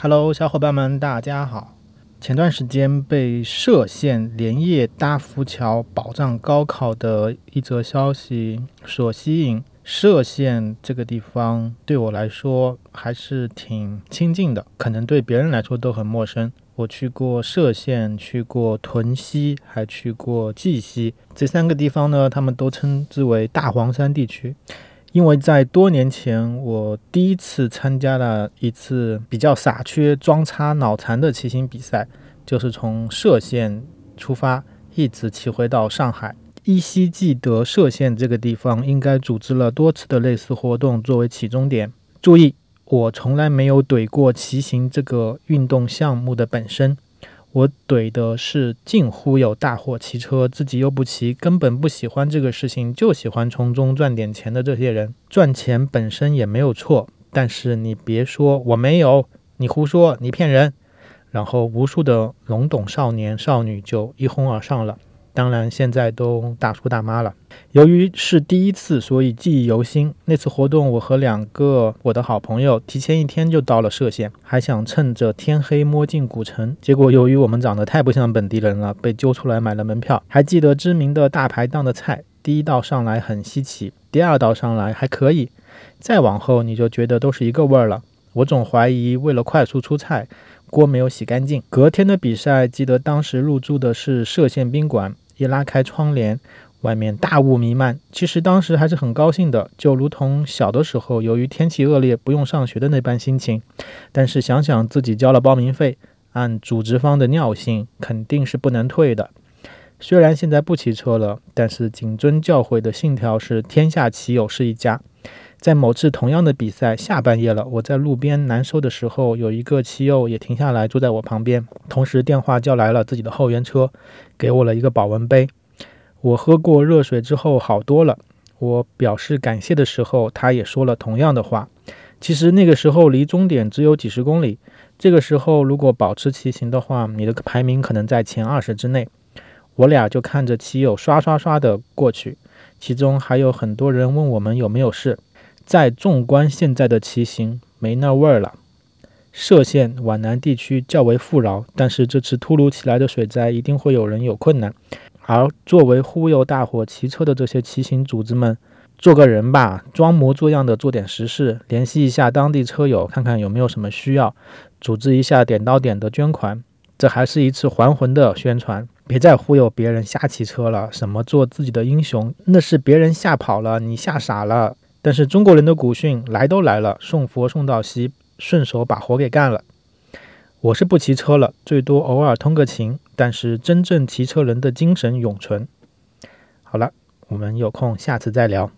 Hello，小伙伴们，大家好。前段时间被歙县连夜搭浮桥保障高考的一则消息所吸引，歙县这个地方对我来说还是挺亲近的，可能对别人来说都很陌生。我去过歙县，去过屯溪，还去过绩溪，这三个地方呢，他们都称之为大黄山地区。因为在多年前，我第一次参加了一次比较傻缺、装叉脑残的骑行比赛，就是从歙县出发，一直骑回到上海。依稀记得歙县这个地方应该组织了多次的类似活动作为起终点。注意，我从来没有怼过骑行这个运动项目的本身。我怼的是净忽悠大货骑车，自己又不骑，根本不喜欢这个事情，就喜欢从中赚点钱的这些人。赚钱本身也没有错，但是你别说我没有，你胡说，你骗人，然后无数的懵懂少年少女就一哄而上了。当然，现在都大叔大妈了。由于是第一次，所以记忆犹新。那次活动，我和两个我的好朋友提前一天就到了歙县，还想趁着天黑摸进古城。结果由于我们长得太不像本地人了，被揪出来买了门票。还记得知名的大排档的菜，第一道上来很稀奇，第二道上来还可以，再往后你就觉得都是一个味儿了。我总怀疑为了快速出菜，锅没有洗干净。隔天的比赛，记得当时入住的是歙县宾馆。一拉开窗帘，外面大雾弥漫。其实当时还是很高兴的，就如同小的时候，由于天气恶劣不用上学的那般心情。但是想想自己交了报名费，按组织方的尿性，肯定是不能退的。虽然现在不骑车了，但是谨遵教诲的信条是：天下骑友是一家。在某次同样的比赛，下半夜了，我在路边难受的时候，有一个骑友也停下来坐在我旁边，同时电话叫来了自己的后援车，给我了一个保温杯。我喝过热水之后好多了。我表示感谢的时候，他也说了同样的话。其实那个时候离终点只有几十公里，这个时候如果保持骑行的话，你的排名可能在前二十之内。我俩就看着骑友刷刷刷的过去，其中还有很多人问我们有没有事。再纵观现在的骑行，没那味儿了。歙县皖南地区较为富饶，但是这次突如其来的水灾，一定会有人有困难。而作为忽悠大伙骑车的这些骑行组织们，做个人吧，装模作样的做点实事，联系一下当地车友，看看有没有什么需要，组织一下点到点的捐款。这还是一次还魂的宣传，别再忽悠别人瞎骑车了。什么做自己的英雄，那是别人吓跑了，你吓傻了。但是中国人的古训来都来了，送佛送到西，顺手把活给干了。我是不骑车了，最多偶尔通个勤，但是真正骑车人的精神永存。好了，我们有空下次再聊。